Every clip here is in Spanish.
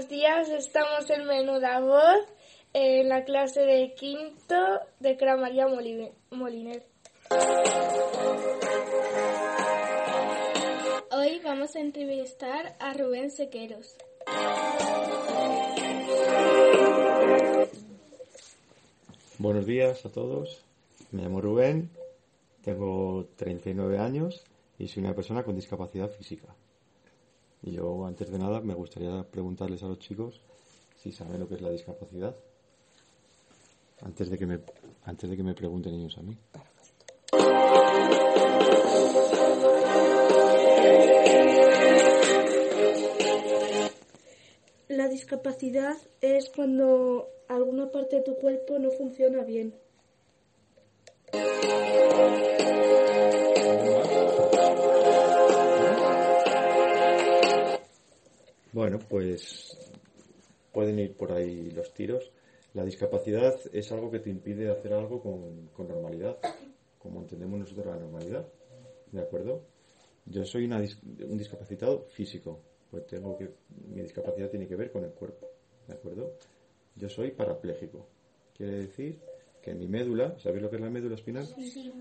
buenos días. Estamos en Menuda Voz, en la clase de quinto de Cramaría Moliner. Hoy vamos a entrevistar a Rubén Sequeros. Buenos días a todos. Me llamo Rubén, tengo 39 años y soy una persona con discapacidad física. Yo, antes de nada, me gustaría preguntarles a los chicos si saben lo que es la discapacidad. Antes de que me, antes de que me pregunten ellos a mí. La discapacidad es cuando alguna parte de tu cuerpo no funciona bien. Bueno, pues pueden ir por ahí los tiros. La discapacidad es algo que te impide hacer algo con, normalidad, como entendemos nosotros la normalidad. ¿De acuerdo? Yo soy un discapacitado físico, pues tengo que, mi discapacidad tiene que ver con el cuerpo. ¿De acuerdo? Yo soy parapléjico. Quiere decir que mi médula, ¿sabéis lo que es la médula espinal? Sí.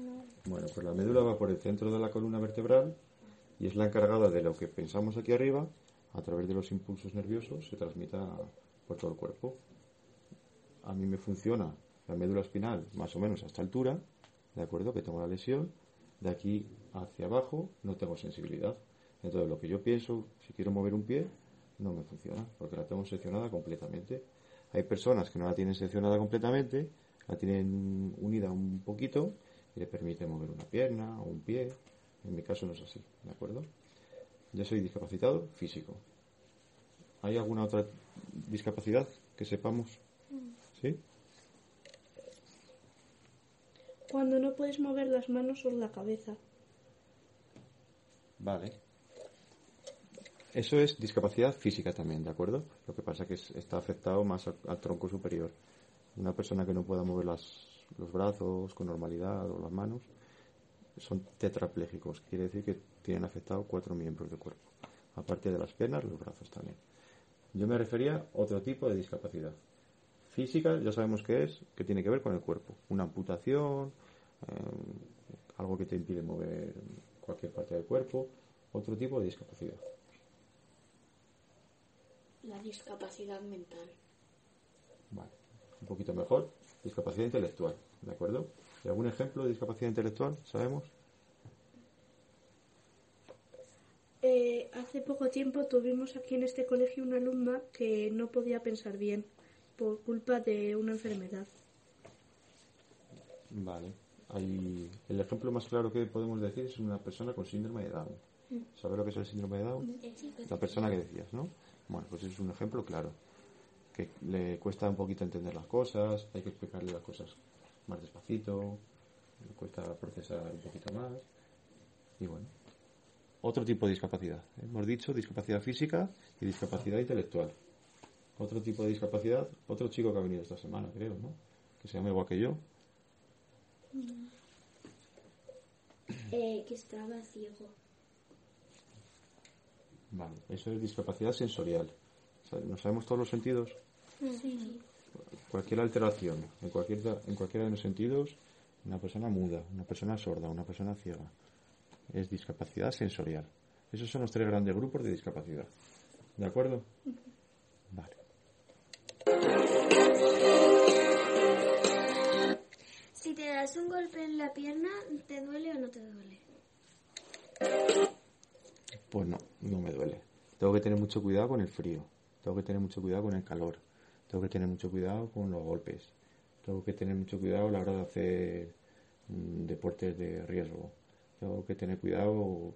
Bueno, pues la médula va por el centro de la columna vertebral y es la encargada de lo que pensamos aquí arriba a través de los impulsos nerviosos se transmita por todo el cuerpo. A mí me funciona la médula espinal más o menos a esta altura, ¿de acuerdo? Que tengo la lesión. De aquí hacia abajo no tengo sensibilidad. Entonces lo que yo pienso, si quiero mover un pie, no me funciona, porque la tengo seccionada completamente. Hay personas que no la tienen seccionada completamente, la tienen unida un poquito y le permite mover una pierna o un pie. En mi caso no es así, ¿de acuerdo? Yo soy discapacitado físico. ¿Hay alguna otra discapacidad que sepamos? ¿Sí? Cuando no puedes mover las manos o la cabeza. Vale. Eso es discapacidad física también, ¿de acuerdo? Lo que pasa es que está afectado más al, tronco superior. Una persona que no pueda mover los brazos con normalidad o las manos son tetraplégicos. Quiere decir que tienen afectado cuatro miembros del cuerpo, aparte de las piernas, los brazos también. Yo me refería a otro tipo de discapacidad. Física, ya sabemos que es, que tiene que ver con el cuerpo. Una amputación, eh, algo que te impide mover cualquier parte del cuerpo, otro tipo de discapacidad. La discapacidad mental. Vale, un poquito mejor. Discapacidad intelectual, ¿de acuerdo? ¿Y algún ejemplo de discapacidad intelectual? ¿Sabemos? Eh, hace poco tiempo tuvimos aquí en este colegio una alumna que no podía pensar bien por culpa de una enfermedad. Vale. el ejemplo más claro que podemos decir es una persona con síndrome de Down. ¿Sabes lo que es el síndrome de Down? La persona que decías, ¿no? Bueno, pues es un ejemplo claro. Que le cuesta un poquito entender las cosas, hay que explicarle las cosas más despacito, le cuesta procesar un poquito más. Y bueno, otro tipo de discapacidad. Hemos dicho discapacidad física y discapacidad intelectual. Otro tipo de discapacidad, otro chico que ha venido esta semana, creo, ¿no? Que se llama igual que yo. Eh, que estaba ciego. Vale, eso es discapacidad sensorial. ¿No sabemos todos los sentidos? Sí. Cualquier alteración en, cualquier, en cualquiera de los sentidos, una persona muda, una persona sorda, una persona ciega es discapacidad sensorial. Esos son los tres grandes grupos de discapacidad. ¿De acuerdo? Vale. Si te das un golpe en la pierna, ¿te duele o no te duele? Pues no, no me duele. Tengo que tener mucho cuidado con el frío. Tengo que tener mucho cuidado con el calor. Tengo que tener mucho cuidado con los golpes. Tengo que tener mucho cuidado a la hora de hacer mm, deportes de riesgo tengo que tener cuidado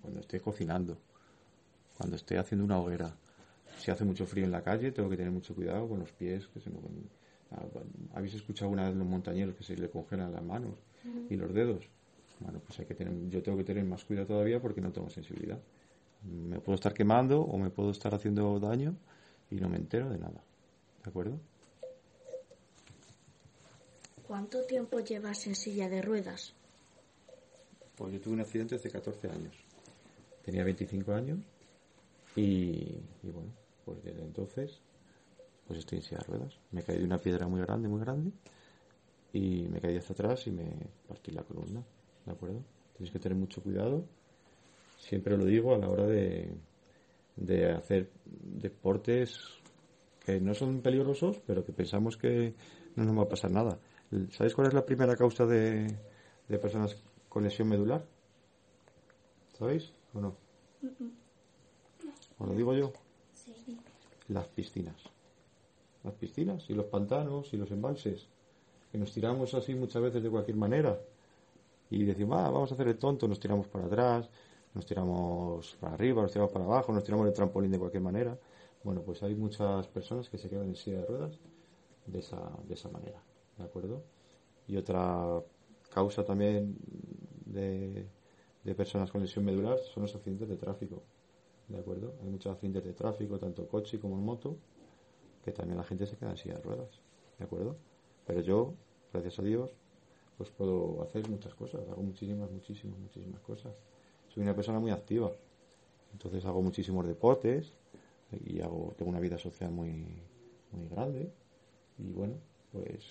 cuando esté cocinando, cuando esté haciendo una hoguera. Si hace mucho frío en la calle, tengo que tener mucho cuidado con los pies. que se ah, ¿Habéis escuchado alguna vez los montañeros que se le congelan las manos y los dedos? Bueno, pues hay que tener, yo tengo que tener más cuidado todavía porque no tengo sensibilidad. Me puedo estar quemando o me puedo estar haciendo daño y no me entero de nada. ¿De acuerdo? ¿Cuánto tiempo llevas en silla de ruedas? Pues yo tuve un accidente hace 14 años. Tenía 25 años y, bueno, pues desde entonces, pues estoy en silla de ruedas. Me caí de una piedra muy grande, muy grande, y me caí hacia atrás y me partí la columna, ¿de acuerdo? Tienes que tener mucho cuidado, siempre lo digo a la hora de, de hacer deportes que no son peligrosos, pero que pensamos que no nos va a pasar nada. ¿Sabéis cuál es la primera causa de, de personas con lesión medular? ¿Sabéis o no? ¿Os lo digo yo? Las piscinas. Las piscinas y los pantanos y los embalses. Que nos tiramos así muchas veces de cualquier manera. Y decimos, ah, vamos a hacer el tonto, nos tiramos para atrás, nos tiramos para arriba, nos tiramos para abajo, nos tiramos el trampolín de cualquier manera. Bueno, pues hay muchas personas que se quedan en silla de ruedas de esa, de esa manera, ¿de acuerdo? Y otra causa también de, de personas con lesión medular son los accidentes de tráfico, ¿de acuerdo? Hay muchos accidentes de tráfico, tanto coche como en moto, que también la gente se queda en silla de ruedas, ¿de acuerdo? Pero yo, gracias a Dios, pues puedo hacer muchas cosas, hago muchísimas, muchísimas, muchísimas cosas. Soy una persona muy activa, entonces hago muchísimos deportes y hago, tengo una vida social muy, muy grande. Y bueno, pues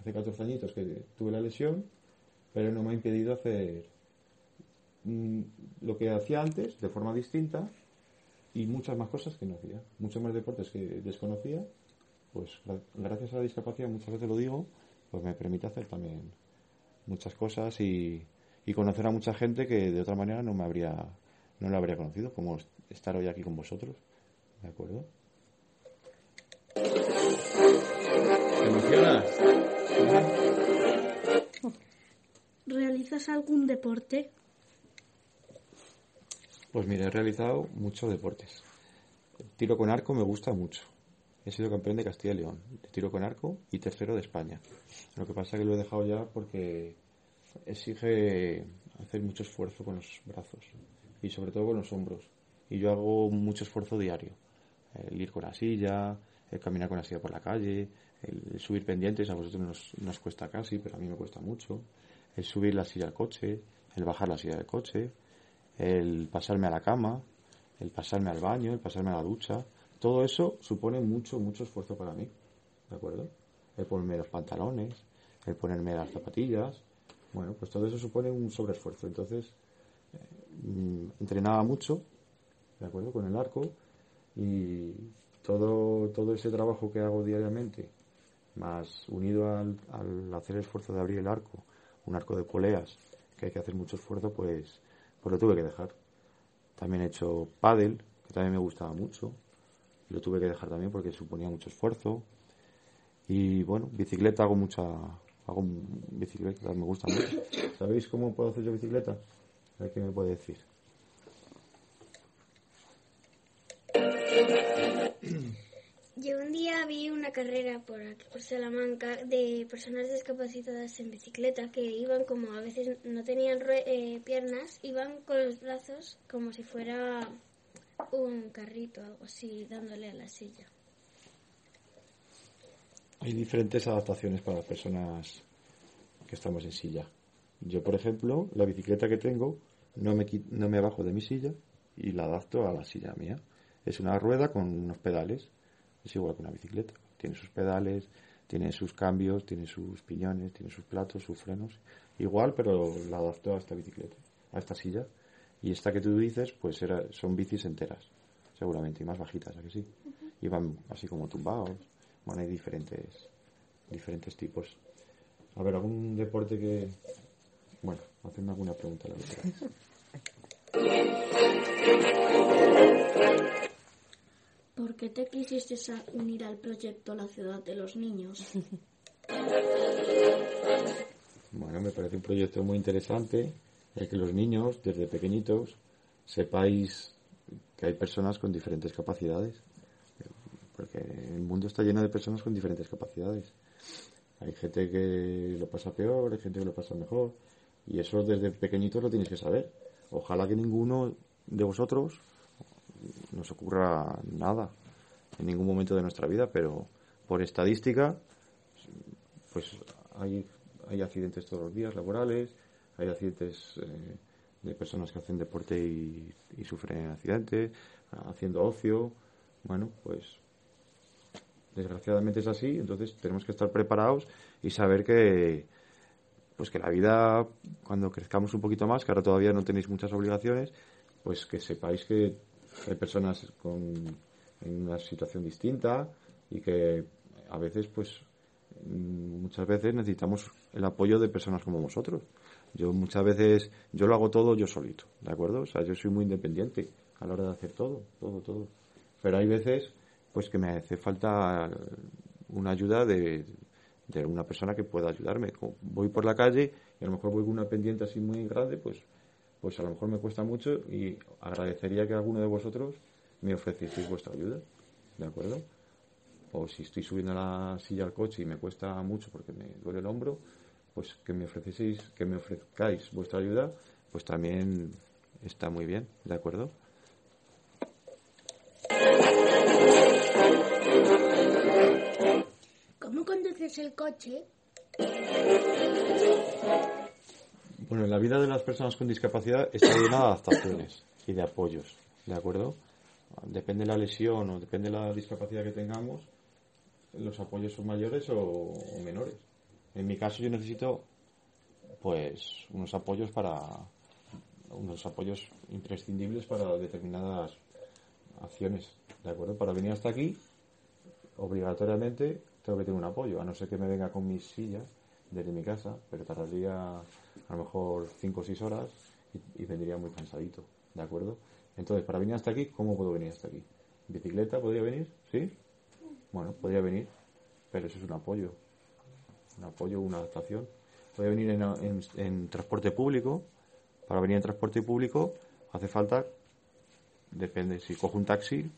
hace 14 añitos que tuve la lesión, pero no me ha impedido hacer mm, lo que hacía antes de forma distinta y muchas más cosas que no hacía, muchos más deportes que desconocía, pues gra- gracias a la discapacidad, muchas veces lo digo, pues me permite hacer también muchas cosas y, y conocer a mucha gente que de otra manera no me habría no lo habría conocido, como est- estar hoy aquí con vosotros, ¿de acuerdo? ¿Te emocionas? ¿Realizas algún deporte? Pues mira, he realizado muchos deportes. El tiro con arco me gusta mucho. He sido campeón de Castilla y León, de tiro con arco y tercero de España. Lo que pasa es que lo he dejado ya porque exige hacer mucho esfuerzo con los brazos y sobre todo con los hombros. Y yo hago mucho esfuerzo diario. El ir con la silla, el caminar con la silla por la calle, el subir pendientes, a vosotros nos, nos cuesta casi, pero a mí me cuesta mucho. El subir la silla al coche, el bajar la silla del coche, el pasarme a la cama, el pasarme al baño, el pasarme a la ducha. Todo eso supone mucho, mucho esfuerzo para mí. ¿De acuerdo? El ponerme los pantalones, el ponerme las zapatillas. Bueno, pues todo eso supone un sobreesfuerzo. Entonces, eh, mm, entrenaba mucho, ¿de acuerdo? Con el arco y todo, todo ese trabajo que hago diariamente, más unido al, hacer el esfuerzo de abrir el arco, un arco de poleas, que hay que hacer mucho esfuerzo, pues, pues lo tuve que dejar. También he hecho pádel, que también me gustaba mucho, lo tuve que dejar también porque suponía mucho esfuerzo. Y bueno, bicicleta hago mucha, hago bicicleta, me gusta mucho. ¿Sabéis cómo puedo hacer yo bicicleta? A ver qué me puede decir. Yo un día vi una carrera por aquí, por Salamanca, de personas discapacitadas en bicicleta que iban como a veces no tenían eh, piernas, iban con los brazos como si fuera un carrito, algo así, dándole a la silla. Hay diferentes adaptaciones para las personas que estamos en silla. Yo, por ejemplo, la bicicleta que tengo no me, no me bajo de mi silla y la adapto a la silla mía. Es una rueda con unos pedales. Es igual que una bicicleta. Tiene sus pedales, tiene sus cambios, tiene sus piñones, tiene sus platos, sus frenos. Igual, pero la adapto a esta bicicleta, a esta silla. Y esta que tú dices, pues era, son bicis enteras, seguramente, y más bajitas, ¿a que sí? Y van así como tumbados. Bueno, hay diferentes, diferentes tipos. A ver, algún deporte que... Bueno, hacerme alguna pregunta la que queráis. ¿Por qué te quisiste unir al proyecto La Ciudad de los Niños? Bueno, me parece un proyecto muy interesante el que los niños, desde pequeñitos, sepáis que hay personas con diferentes capacidades. Porque el mundo está lleno de personas con diferentes capacidades. Hay gente que lo pasa peor, hay gente que lo pasa mejor. Y eso desde pequeñitos lo tenéis que saber. Ojalá que ninguno de vosotros nos ocurra nada en ningún momento de nuestra vida, pero por estadística, pues hay, hay accidentes todos los días laborales, hay accidentes eh, de personas que hacen deporte y, y sufren accidentes, haciendo ocio. Bueno, pues desgraciadamente es así, entonces tenemos que estar preparados y saber que pues que la vida cuando crezcamos un poquito más, que ahora todavía no tenéis muchas obligaciones, pues que sepáis que hay personas con, en una situación distinta y que a veces pues muchas veces necesitamos el apoyo de personas como vosotros. Yo muchas veces, yo lo hago todo yo solito, ¿de acuerdo? O sea, yo soy muy independiente a la hora de hacer todo, todo, todo. Pero hay veces, pues que me hace falta una ayuda de, de una persona que pueda ayudarme. voy por la calle y a lo mejor voy con una pendiente así muy grande, pues, pues a lo mejor me cuesta mucho y agradecería que alguno de vosotros me ofrecieseis vuestra ayuda, ¿de acuerdo? O si estoy subiendo la silla al coche y me cuesta mucho porque me duele el hombro, pues que me ofrecéis, que me ofrezcáis vuestra ayuda, pues también está muy bien, ¿de acuerdo? Conduces el coche? Bueno, en la vida de las personas con discapacidad está llena de adaptaciones y de apoyos, ¿de acuerdo? Depende de la lesión o depende de la discapacidad que tengamos, los apoyos son mayores o menores. En mi caso yo necesito pues unos apoyos para unos apoyos imprescindibles para determinadas acciones, ¿de acuerdo? Para venir hasta aquí, obligatoriamente tengo que tener un apoyo, a no ser que me venga con mis sillas desde mi casa, pero tardaría a lo mejor 5 o 6 horas y, y, vendría muy cansadito, ¿de acuerdo? Entonces, para venir hasta aquí, ¿cómo puedo venir hasta aquí? ¿Bicicleta podría venir? ¿Sí? Bueno, podría venir, pero eso es un apoyo, un apoyo, una adaptación. Puede venir en, transporte público. Para venir en transporte público hace falta, depende, si cojo un taxi,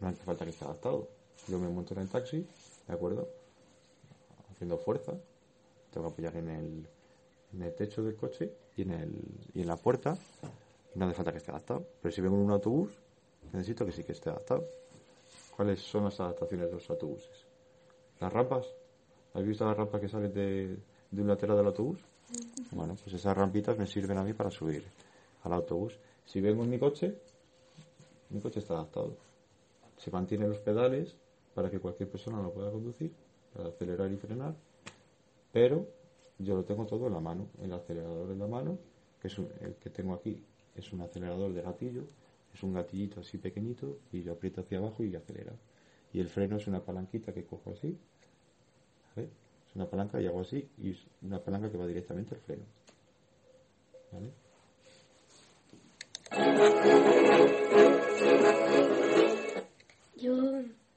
no hace falta que esté adaptado. Yo me monto en el taxi, ¿de acuerdo? Haciendo fuerza. Tengo que apoyar en el, en el techo del coche y en, el, y en la puerta. No hace falta que esté adaptado. Pero si vengo en un autobús, necesito que sí que esté adaptado. ¿Cuáles son las adaptaciones de los autobuses? Las rampas, ¿Has visto las rampas que salen de, de un lateral del autobús? Bueno, pues esas rampitas me sirven a mí para subir al autobús. Si vengo en mi coche, mi coche está adaptado. Se mantienen los pedales para que cualquier persona lo pueda conducir, para acelerar y frenar, pero yo lo tengo todo en la mano, el acelerador en la mano, que es el que tengo aquí es un acelerador de gatillo, es un gatillito así pequeñito y yo aprieto hacia abajo y acelera. Y el freno es una palanquita que cojo así es una palanca y hago así y es una palanca que va directamente al freno.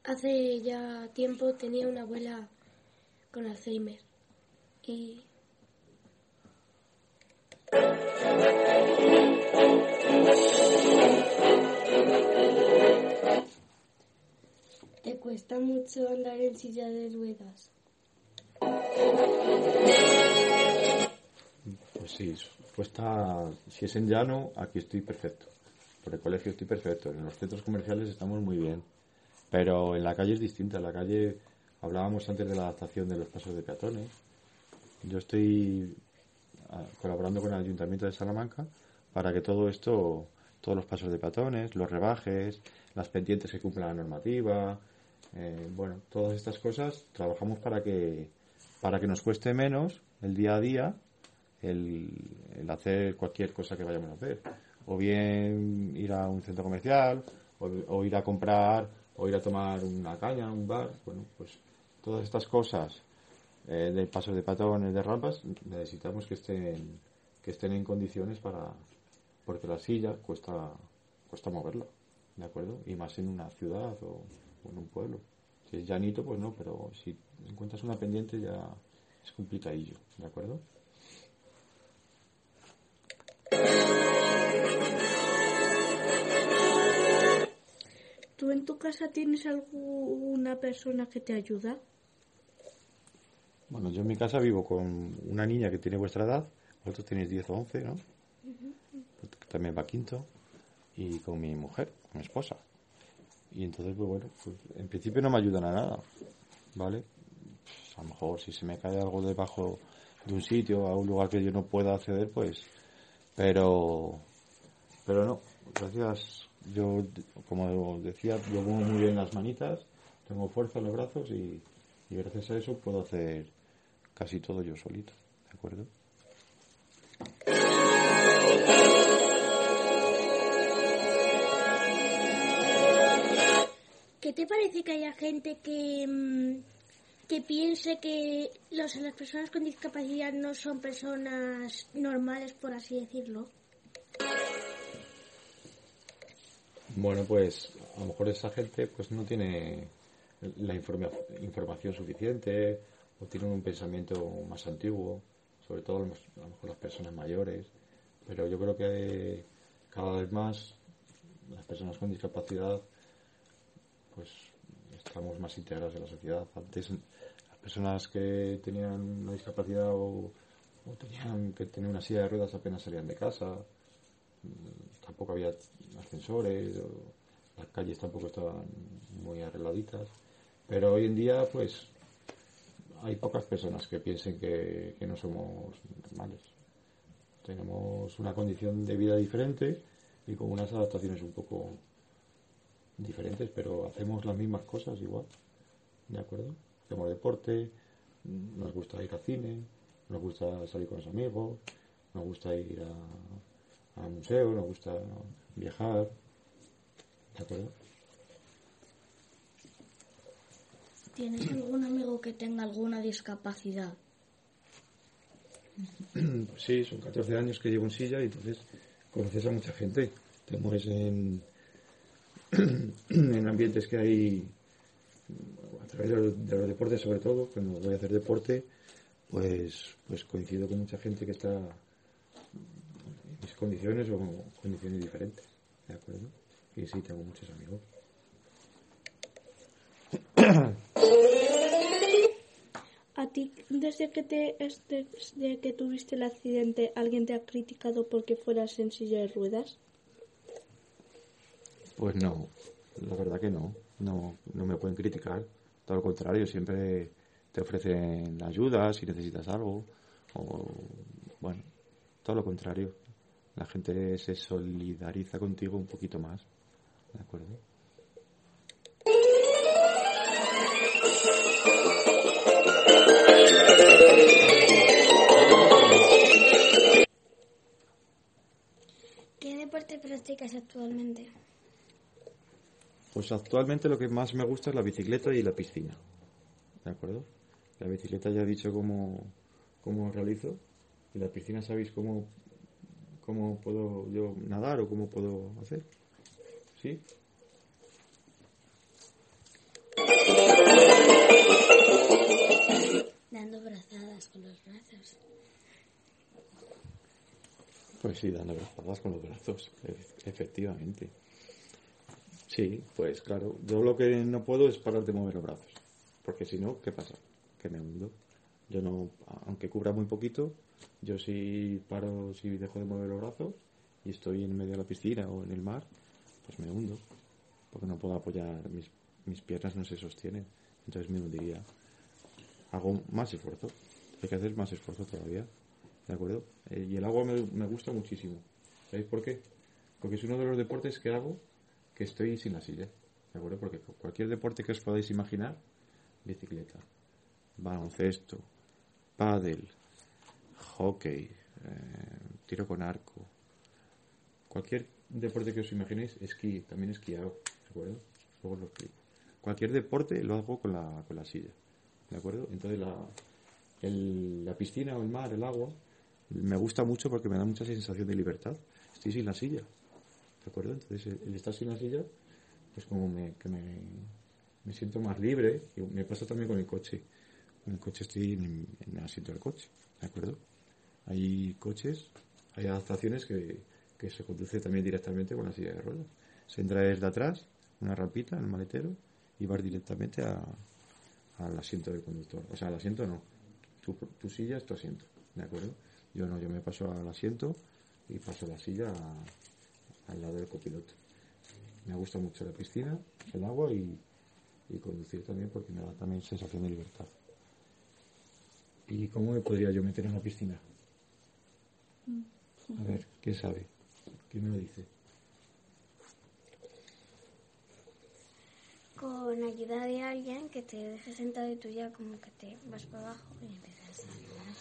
Hace ya tiempo tenía una abuela con Alzheimer y ¿Te cuesta mucho andar en silla de ruedas? Pues sí, cuesta, si es en llano, aquí estoy perfecto. Por el colegio estoy perfecto. En los centros comerciales estamos muy bien. Pero en la calle es distinta. En la calle hablábamos antes de la adaptación de los pasos de peatones. Yo estoy ah, colaborando con el Ayuntamiento de Salamanca para que todo esto, todos los pasos de peatones, los rebajes, las pendientes que cumplan la normativa, eh, bueno, todas estas cosas, trabajamos para que para que nos cueste menos el día a día el, hacer cualquier cosa que vayamos a hacer. O bien ir a un centro comercial, o, ir a comprar, o ir a tomar una caña, un bar. Bueno, pues todas estas cosas eh, de pasos de patrones, de rampas, necesitamos que estén, que estén en condiciones para. porque la silla cuesta, cuesta moverla, ¿de acuerdo? Y más en una ciudad o en un pueblo. Si es llanito, pues no, pero si encuentras una pendiente ya es complicadillo, ¿de acuerdo? ¿Tú en tu casa tienes alguna persona que te ayuda? Bueno, yo en mi casa vivo con una niña que tiene vuestra edad, vosotros tenéis 10 o 11, ¿no? También va quinto, y con mi mujer, con mi esposa. Y entonces, pues bueno, pues en principio no me ayudan a nada, ¿vale? Pues, a lo mejor si se me cae algo debajo de un sitio, a un lugar que yo no pueda acceder, pues... Pero... Pero no, gracias, yo, como decía, yo muevo muy bien las manitas, tengo fuerza en los brazos y, y gracias a eso puedo hacer casi todo yo solito, ¿de acuerdo? ¿Qué te parece que haya gente que, mm, que piense que los, las personas con discapacidad no son personas normales, por así decirlo? Bueno, pues a lo mejor esa gente pues no tiene la informa- información suficiente o tienen un pensamiento más antiguo, sobre todo a lo mejor las personas mayores, pero yo creo que cada vez más las personas con discapacidad pues estamos más integrados en la sociedad. Antes las personas que tenían una discapacidad o, tenían que tener una silla de ruedas apenas salían de casa, tampoco había ascensores, las calles tampoco estaban muy arregladitas, pero hoy en día pues hay pocas personas que piensen que, que no somos normales. Tenemos una condición de vida diferente y con unas adaptaciones un poco diferentes, pero hacemos las mismas cosas igual. ¿De acuerdo? Hacemos deporte, mm, nos gusta ir al cine, nos gusta salir con los amigos, nos gusta ir a, a museo, nos gusta viajar. ¿De acuerdo? ¿Tienes algún amigo que tenga alguna discapacidad? Pues sí, son 14 años que llevo en silla y entonces conoces a mucha gente. Te mueves en, en ambientes que hay a través de los, de los deportes sobre todo, cuando voy a hacer deporte, pues, pues coincido con mucha gente que está mis condiciones o condiciones diferentes. ¿De acuerdo? Y sí, tengo muchos amigos. ¿A ti, desde que, te, es- desde que tuviste el accidente, alguien te ha criticado porque fueras en silla de ruedas? Pues no, la verdad que no. No, no me pueden criticar. Todo lo contrario, siempre te ofrecen ayuda si necesitas algo. O, bueno, todo lo contrario. La gente se solidariza contigo un poquito más. ¿De acuerdo? ¿Qué deporte practicas actualmente? Pues actualmente lo que más me gusta es la bicicleta y la piscina. ¿De acuerdo? La bicicleta ya he dicho cómo, cómo realizo. Y la piscina sabéis cómo, cómo puedo yo nadar o cómo puedo hacer. ¿Sí? Dando brazadas con los brazos. Pues sí, dando brazadas con los brazos, e- efectivamente. Sí, pues claro. Yo lo que no puedo es parar de mover los brazos. Porque si no, ¿qué pasa? Que me hundo. Yo no, aunque cubra muy poquito, yo si paro, si dejo de mover los brazos y estoy en medio de la piscina o en el mar, pues me hundo. Porque no puedo apoyar, mis, piernas no se sostienen. Entonces me hundiría. Hago más esfuerzo. Hay que hacer más esfuerzo todavía. ¿De acuerdo? Eh, y el agua me, me gusta muchísimo. ¿Sabéis por qué? Porque es uno de los deportes que hago que estoy sin la silla. ¿De acuerdo? Porque cu- cualquier deporte que os podáis imaginar, bicicleta, baloncesto, pádel, hockey, eh, tiro con arco, cualquier deporte que os imaginéis, esquí, también esquiado, ¿de acuerdo? Cualquier deporte lo hago con la, con la silla, ¿de acuerdo? Entonces la, el- la piscina o el mar, el agua, me gusta mucho porque me da mucha sensación de libertad. Estoy sin la silla, ¿de acuerdo? Entonces el, estar sin la silla, pues como me, que me, me siento más libre, y me pasa también con el coche. Con el coche estoy en el asiento del coche, ¿de acuerdo? Hay coches, hay adaptaciones que, que se conduce también directamente con la silla de ruedas. Se entra desde atrás, una rampita el maletero, y vas directamente al asiento del conductor. O sea, al asiento no. Tu, tu silla es tu asiento, ¿de acuerdo? Yo no, yo me paso al asiento y paso la silla al lado del copiloto. Me gusta mucho la piscina, el agua y, y conducir también porque me da también sensación de libertad. ¿Y cómo me podría yo meter en la piscina? A ver, ¿quién sabe? ¿Quién me lo dice? Con ayuda de alguien que te deje sentado y tú ya como que te vas para abajo y empiezas a nadar.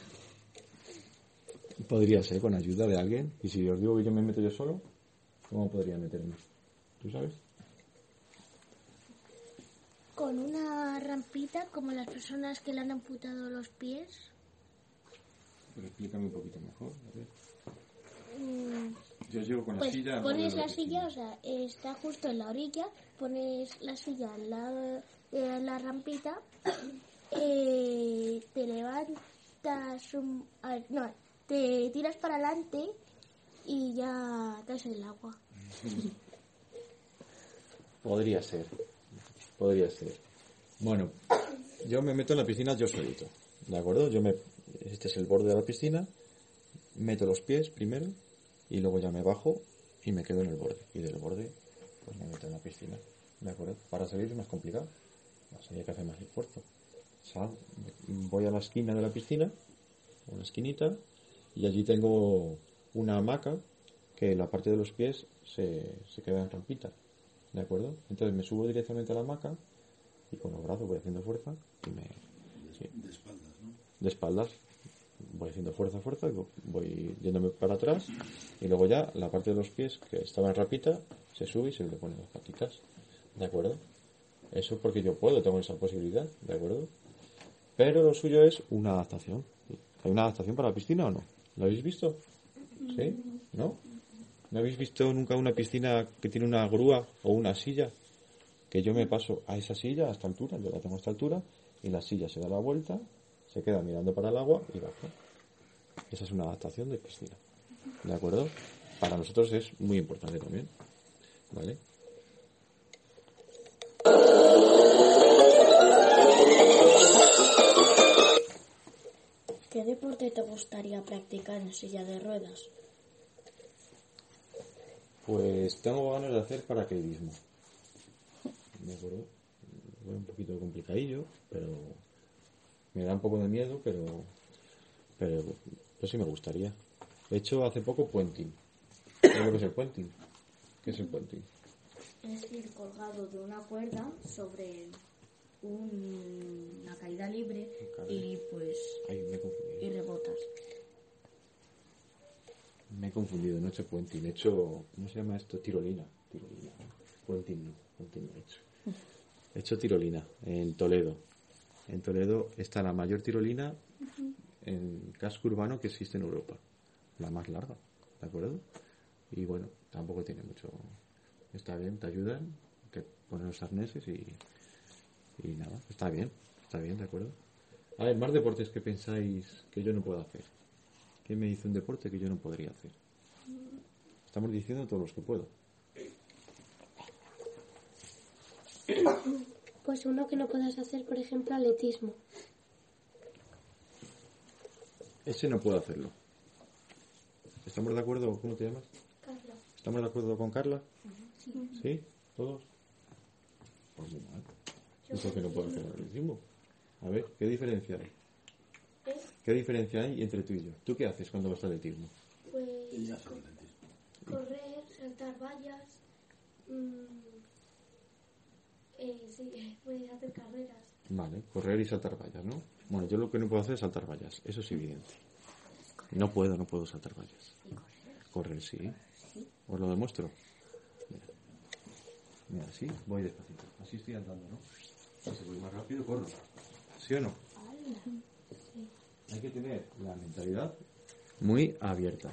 Podría ser con ayuda de alguien. Y si os digo que yo me meto yo solo, ¿cómo podría meterme? ¿Tú sabes? Con una rampita, como las personas que le han amputado los pies. Pero explícame un poquito mejor. A ver. Yo llego con la Pues silla. pones la silla, o sea, está justo en la orilla, pones la silla al lado de la rampita, eh, te levantas, un, a ver, no, te tiras para adelante y ya estás en el agua. Podría ser. Podría ser. Bueno, yo me meto en la piscina yo solito. ¿De acuerdo? Yo me. Este es el borde de la piscina. Meto los pies primero y luego ya me bajo y me quedo en el borde. Y del borde, pues me meto en la piscina. ¿De acuerdo? Para salir es más complicado. Hay que hacer más esfuerzo. Sal, voy a la esquina de la piscina, una esquinita, y allí tengo una hamaca que la parte de los pies se, se queda en rampita. ¿De acuerdo? Entonces me subo directamente a la hamaca y con los brazos voy haciendo fuerza y me. sí, De espaldas, ¿no? de espaldas voy haciendo fuerza, fuerza, voy yéndome para atrás y luego ya la parte de los pies que estaba en rapita se sube y se le ponen las patitas. ¿De acuerdo? Eso porque yo puedo, tengo esa posibilidad, ¿de acuerdo? Pero lo suyo es una adaptación. ¿Hay una adaptación para la piscina o no? ¿Lo habéis visto? ¿Sí? ¿No? ¿No habéis visto nunca una piscina que tiene una grúa o una silla? Que yo me paso a esa silla a esta altura, yo la tengo a esta altura, y la silla se da la vuelta, se queda mirando para el agua y baja. Esa es una adaptación de piscina. ¿De acuerdo? Para nosotros es muy importante también. ¿Vale? ¿Qué deporte te gustaría practicar en silla de ruedas? Pues tengo ganas de hacer paracaidismo. ¿De acuerdo? Fue un poquito complicadillo, pero me da un poco de miedo, pero pero sí me gustaría. He hecho hace poco puenting. ¿Sabes lo que es el puenting? ¿Qué es el puenting? Es ir colgado de una cuerda sobre un- una caída libre y pues Ay, me he confundido. y rebotas. Me he confundido, no he hecho puenting, he hecho, ¿cómo se llama esto? Tirolina. Tirolina. Puenting no, puenting no he hecho. He hecho tirolina en Toledo. En Toledo está la mayor tirolina en casco urbano que existe en Europa. La más larga, ¿de acuerdo? Y bueno, tampoco tiene mucho... Está bien, te ayudan, te ponen los arneses y, y nada, está bien, está bien, ¿de acuerdo? A ver, más deportes que pensáis que yo no puedo hacer. ¿Qué me dice un deporte que yo no podría hacer? Estamos diciendo todos los que puedo. Pues uno que no puedas hacer, por ejemplo, atletismo. Ese no puedo hacerlo. ¿Estamos de acuerdo? ¿Cómo te llamas? Carla. ¿Estamos de acuerdo con Carla? Sí. ¿Todos? Pues muy mal. ¿Y por qué no puedo hacer atletismo? A ver, ¿qué diferencia hay? ¿Qué diferencia hay entre tú y yo? ¿Tú qué haces cuando vas a atletismo? Pues correr, saltar vallas, mm, eh, sí, puedes hacer carreras. Vale, correr y saltar vallas, ¿no? Bueno, yo lo que no puedo hacer es saltar vallas, eso es evidente. No puedo, no puedo saltar vallas. Correr, sí. Os lo demuestro. Mira, Mira así voy despacito. Así estoy andando, ¿no? Si voy más rápido, corro. ¿Sí o no? Hay que tener la mentalidad muy abierta.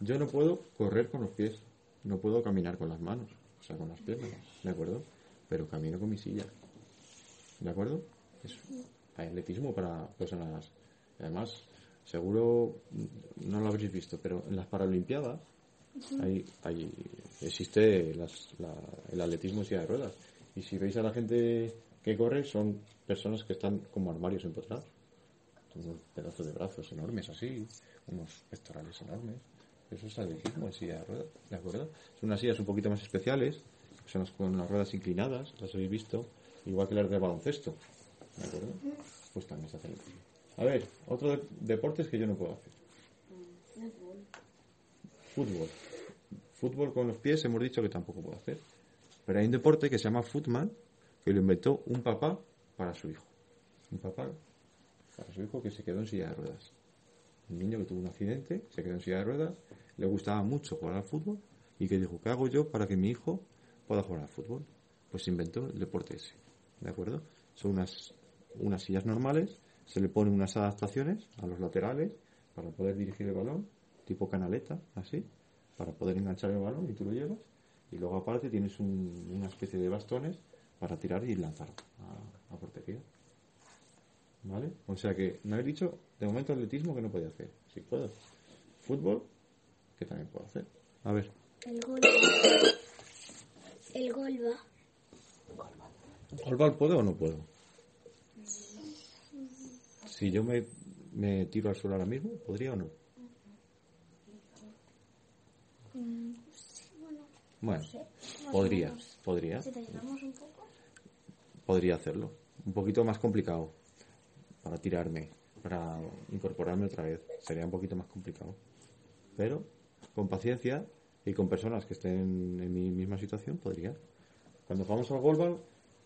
Yo no puedo correr con los pies, no puedo caminar con las manos, o sea, con las piernas, ¿de acuerdo? Pero camino con mi silla. ¿De acuerdo? Es atletismo para personas. Además, seguro mm, no lo habréis visto, pero en las Paralimpiadas hay, hay- existe las- la- el atletismo en silla de ruedas. Y si veis a la gente que corre, son personas que están como armarios empotrados. Unos pedazos de brazos enormes así, unos pectorales enormes. Eso es atletismo en silla de ruedas, ¿de acuerdo? Son unas sillas un poquito más especiales, son las con las ruedas inclinadas, las habéis visto, igual que las de baloncesto, ¿de acuerdo? Pues también se hace atletismo. A ver, otro de- deportes que yo no puedo hacer. Fútbol. Fútbol con los pies hemos dicho que tampoco puedo hacer. Pero hay un deporte que se llama footman, que lo inventó un papá para su hijo. Un papá para su hijo que se quedó en silla de ruedas. Un niño que tuvo un accidente, se quedó en silla de ruedas, le gustaba mucho jugar al fútbol y que dijo, ¿qué hago yo para que mi hijo pueda jugar al fútbol? Pues inventó el deporte ese. ¿De acuerdo? Son unas, unas sillas normales, se le ponen unas adaptaciones a los laterales para poder dirigir el balón, tipo canaleta, así, para poder enganchar el balón y tú lo llevas. Y luego aparte tienes un- una especie de bastones para tirar y lanzar a, portería. ¿Vale? O sea que me habéis dicho, de momento atletismo que no podía hacer. Si puedo. Fútbol, que también puedo hacer. A ver. El golba. ¿Golbal puedo o no puedo? Si yo me, me tiro al suelo ahora mismo, ¿podría o no? Bueno, podría, podría. Podría hacerlo. Un poquito más complicado para tirarme, para incorporarme otra vez. Sería un poquito más complicado. Pero con paciencia y con personas que estén en mi misma situación, podría. Cuando jugamos al golbal,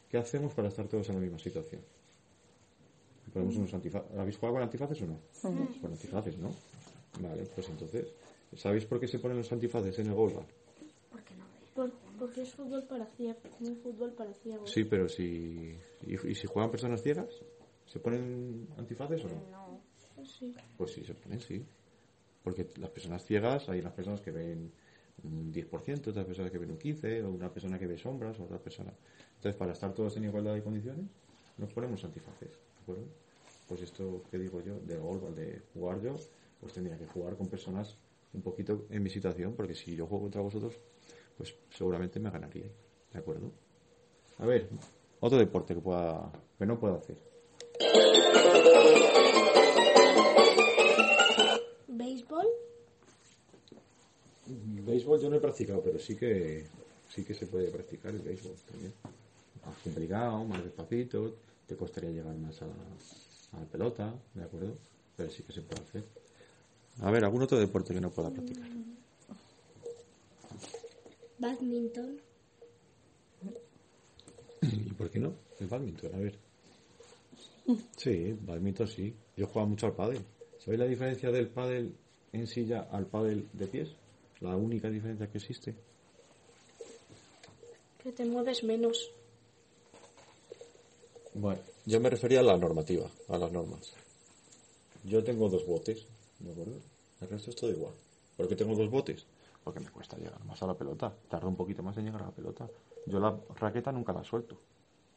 ¿qué hacemos para estar todos en la misma situación? Ponemos unos antifaces. ¿Habéis jugado con antifaces o no? Con antifaces, ¿no? Vale, pues entonces, ¿sabéis por qué se ponen los antifaces en el golbal? Por- porque es fútbol para ciegos. Un fútbol para ciegos. Sí, pero si. ¿Y, y si juegan personas ciegas? ¿Se ponen antifaces o no? Sí. Pues sí, se ponen, sí. Porque las personas ciegas, hay unas personas que ven un 10%, otras personas que ven un 15%, o una persona que ve sombras, o otra persona. Entonces, para estar todos en igualdad de condiciones, nos ponemos antifaces, ¿de acuerdo? Pues esto que digo yo, de golf, de jugar yo, pues tendría que jugar con personas un poquito en mi situación, porque si yo juego contra vosotros, pues seguramente me ganaría, ¿de acuerdo? A ver, otro deporte que pueda, que no pueda hacer. Béisbol. Béisbol yo no he practicado, pero sí que sí que se puede practicar el béisbol también. Más complicado, más despacito, te costaría llegar más a la, a la pelota, ¿de acuerdo? Pero sí que se puede hacer. A ver, ¿algún otro deporte que no pueda practicar? Badminton. ¿Y por qué no? El badminton, a ver. Sí, badminton sí. Yo he jugado mucho al pádel. ¿Sabéis la diferencia del pádel en silla al pádel de pies? La única diferencia que existe. Que te mueves menos. Bueno, yo me refería a la normativa, a las normas. Yo tengo dos botes, ¿de acuerdo? El resto es todo igual. ¿Por qué tengo dos botes? Porque me cuesta llegar más a la pelota. Tarda un poquito más en llegar a la pelota. Yo la raqueta nunca la suelto.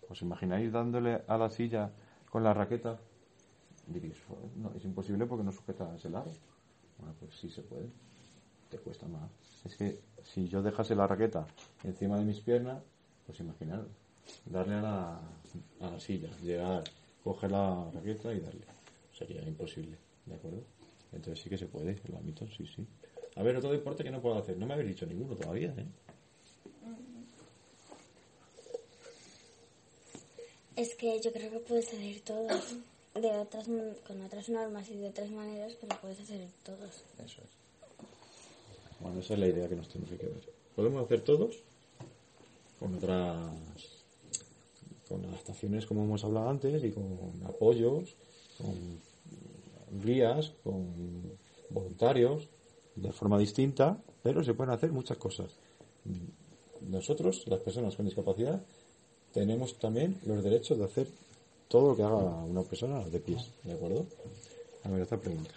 ¿Os imagináis dándole a la silla con la raqueta? Diréis, "Joder, no, es imposible porque no sujetas el aro. Bueno, pues sí se puede. Te cuesta más. Es que si yo dejase la raqueta encima de mis piernas, pues imaginaros, darle a la, a la silla, llegar, coger la raqueta y darle. Sería imposible, ¿de acuerdo? Entonces sí que se puede, el badminton, sí, sí. A ver, otro deporte que no puedo hacer. No me habéis dicho ninguno todavía, ¿eh? Es que yo creo que puedes hacer todos. De otras, con otras normas y de otras maneras, pero puedes hacer todos. Eso es. Bueno, esa es la idea que nos tenemos que ver. Podemos hacer todos con otras con adaptaciones como hemos hablado antes y con apoyos, con guías, con voluntarios de forma distinta, pero se pueden hacer muchas cosas. Nosotros, las personas con discapacidad, tenemos también los derechos de hacer todo lo que haga una persona de pies, ¿de acuerdo? A ver, esta pregunta.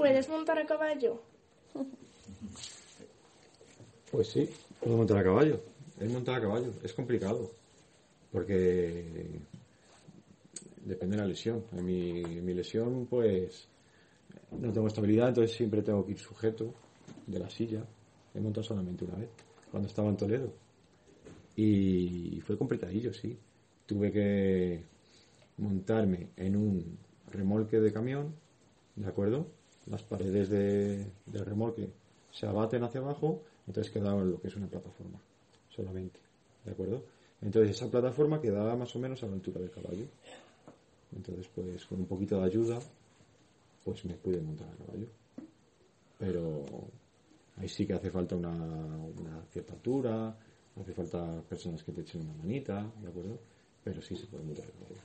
¿Puedes montar a caballo? Pues sí, puedo montar a caballo. Es montar a caballo, es complicado. Porque depende de la lesión. En mi, mi lesión, pues no tengo estabilidad, entonces siempre tengo que ir sujeto de la silla. He montado solamente una vez, cuando estaba en Toledo. Y fue complicadillo, sí. Tuve que montarme en un remolque de camión, ¿de acuerdo? Las paredes de, del remolque se abaten hacia abajo, entonces quedaba lo que es una plataforma, solamente, ¿de acuerdo? Entonces esa plataforma quedaba más o menos a la altura del caballo. Entonces, pues con un poquito de ayuda, pues me pude montar a caballo. Pero Ahí sí que hace falta una, una cierta hace falta personas que te echen una manita, ¿de acuerdo? Pero sí se puede meter el fútbol.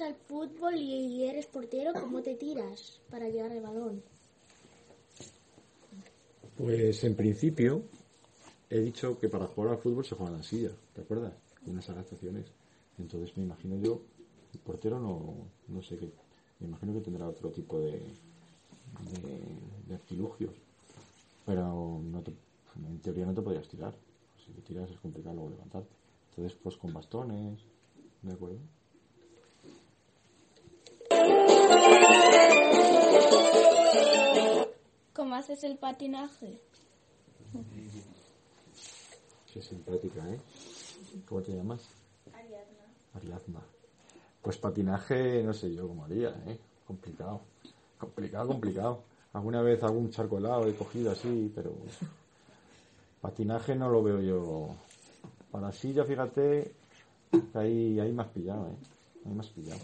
Al fútbol y eres portero, ¿cómo te tiras para llegar al balón? Pues en principio he dicho que para jugar al fútbol se juega en la silla, ¿te acuerdas? Unas adaptaciones. Entonces me imagino yo, el portero no, no sé qué, me imagino que tendrá otro tipo de, de, artilugios. Pero no en teoría no te podrías tirar. Si te tiras es complicado luego levantarte. Entonces pues con bastones, ¿de acuerdo? ¿Cómo haces el patinaje? Qué simpática, ¿eh? ¿Cómo te llamas? Ariadna. Ariadna. Pues patinaje, no sé yo cómo haría, ¿eh? Complicado. Complicado, complicado. Alguna vez algún charco helado he cogido así, pero patinaje no lo veo yo. Para silla, fíjate, ahí, ahí me has pillado, ¿eh? Ahí has pillado.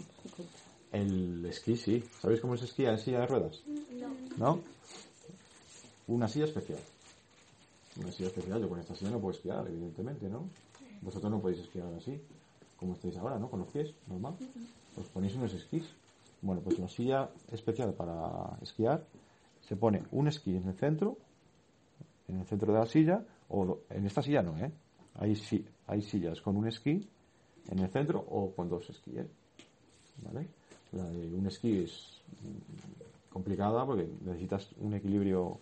El esquí, sí. ¿Sabéis cómo se esquía en silla de ruedas? No. ¿No? Una silla especial. Una silla especial. Yo con esta silla no puedo esquiar, evidentemente, ¿no? Vosotros no podéis esquiar así, como estáis ahora, ¿no? Con los pies, normal. Os ponéis unos esquís. Bueno, pues una silla especial para esquiar. Se pone un esquí en el centro, en el centro de la silla, o en esta silla no, ¿eh? Hay, hay sillas con un esquí en el centro o con dos esquíes. ¿Vale? La de un esquí es complicada porque necesitas un equilibrio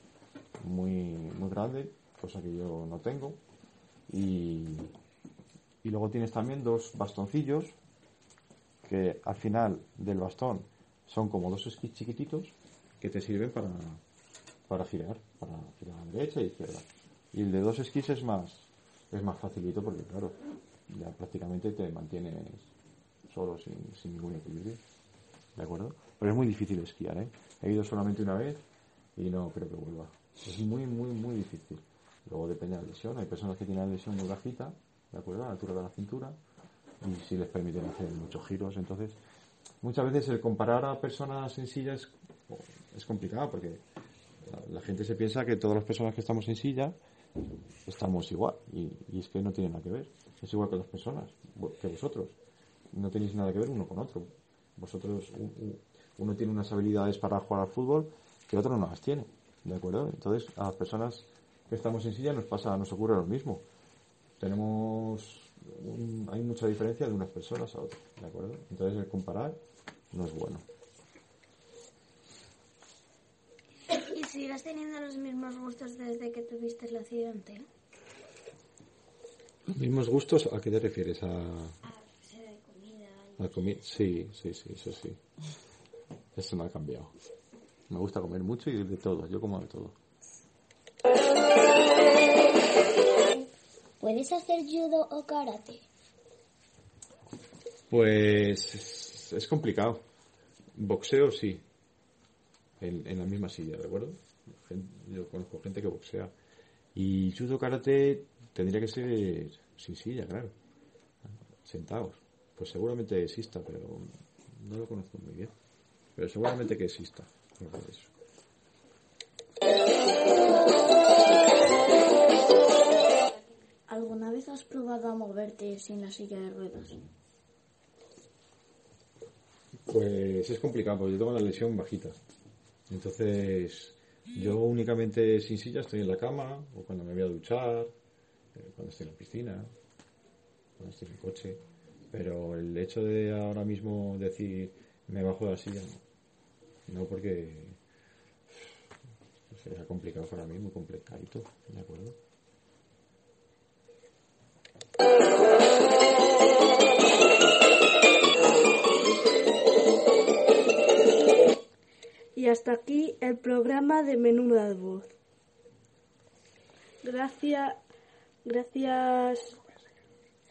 muy, muy grande, cosa que yo no tengo. Y, y luego tienes también dos bastoncillos que al final del bastón son como dos esquís chiquititos que te sirven para, para girar, para girar a la derecha y izquierda. Y el de dos esquís es más, es más facilito porque claro, ya prácticamente te mantienes solo sin, sin ningún equilibrio. ¿De acuerdo? Pero es muy difícil esquiar, ¿eh? He ido solamente una vez y no creo que vuelva. Es muy, muy, muy difícil. Luego depende de la lesión. Hay personas que tienen la lesión muy bajita, ¿de acuerdo? A la altura de la cintura. Y si les permiten hacer muchos giros. Entonces, muchas veces el comparar a personas en silla es, complicado porque la, gente se piensa que todas las personas que estamos en silla estamos igual. Y, es que no tiene nada que ver. Es igual que las personas, que vosotros. No tenéis nada que ver uno con otro. Vosotros, uno tiene unas habilidades para jugar al fútbol que otro no las tiene. ¿De acuerdo? Entonces, a las personas que estamos en silla nos pasa, nos ocurre lo mismo. Tenemos, hay mucha diferencia de unas personas a otras, ¿de acuerdo? Entonces, el comparar no es bueno. ¿Y sigues teniendo los mismos gustos desde que tuviste el accidente? ¿Los mismos gustos? ¿A qué te refieres? A, comida. A comida, sí, sí, sí, eso sí. Eso no ha cambiado. Me gusta comer mucho y de todo. Yo como de todo. ¿Puedes hacer judo o karate? Pues es, complicado. Boxeo sí. En, en, la misma silla, ¿de acuerdo? Yo conozco gente que boxea. Y judo karate tendría que ser sin silla, claro. Sentados. Pues seguramente exista, pero no lo conozco muy bien. Pero seguramente que exista. ¿Alguna vez has probado a moverte sin la silla de ruedas? Pues es complicado, porque yo tengo la lesión bajita. Entonces, yo únicamente sin silla estoy en la cama, o cuando me voy a duchar, eh, cuando estoy en la piscina, cuando estoy en el coche. Pero el hecho de ahora mismo decir me bajo de la silla, porque sería complicado para mí, muy complicadito, ¿de acuerdo? Y hasta aquí el programa de Menuda Voz. Gracias, gracias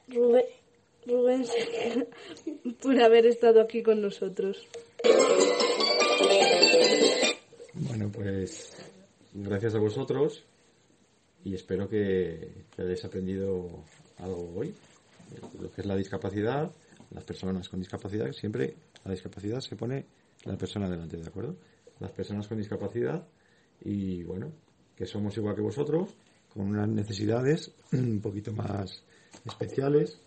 Rubén, Rubén por haber estado aquí con nosotros. Bueno, pues gracias a vosotros y espero que, que hayáis aprendido algo hoy, lo que es la discapacidad, las personas con discapacidad, siempre la discapacidad se pone la persona delante, ¿de acuerdo? Las personas con discapacidad y bueno, que somos igual que vosotros, con unas necesidades un poquito más especiales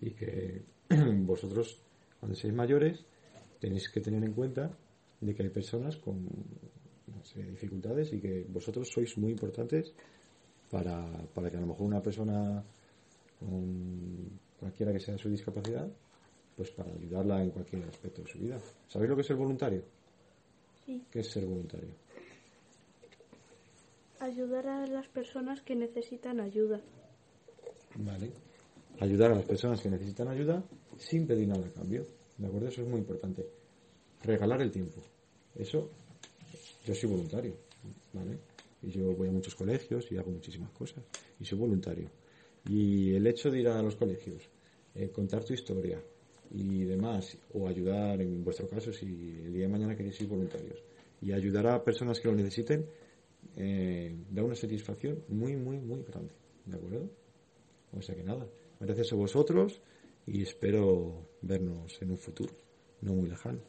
y que vosotros cuando seáis mayores tenéis que tener en cuenta de que hay personas con dificultades y que vosotros sois muy importantes para, para que a lo mejor una persona con cualquiera que sea su discapacidad, pues para ayudarla en cualquier aspecto de su vida. ¿Sabéis lo que es ser voluntario? Sí. ¿Qué es ser voluntario? Ayudar a las personas que necesitan ayuda. Vale. Ayudar a las personas que necesitan ayuda sin pedir nada a cambio. ¿De acuerdo? Eso es muy importante. Regalar el tiempo. Eso, yo soy voluntario. ¿Vale? Y yo voy a muchos colegios y hago muchísimas cosas. Y soy voluntario. Y el hecho de ir a los colegios, eh, contar tu historia y demás, o ayudar, en vuestro caso, si el día de mañana queréis ir voluntarios, y ayudar a personas que lo necesiten, eh, da una satisfacción muy, muy, muy grande. ¿De acuerdo? O sea que nada, gracias a vosotros y espero vernos en un futuro no muy lejano.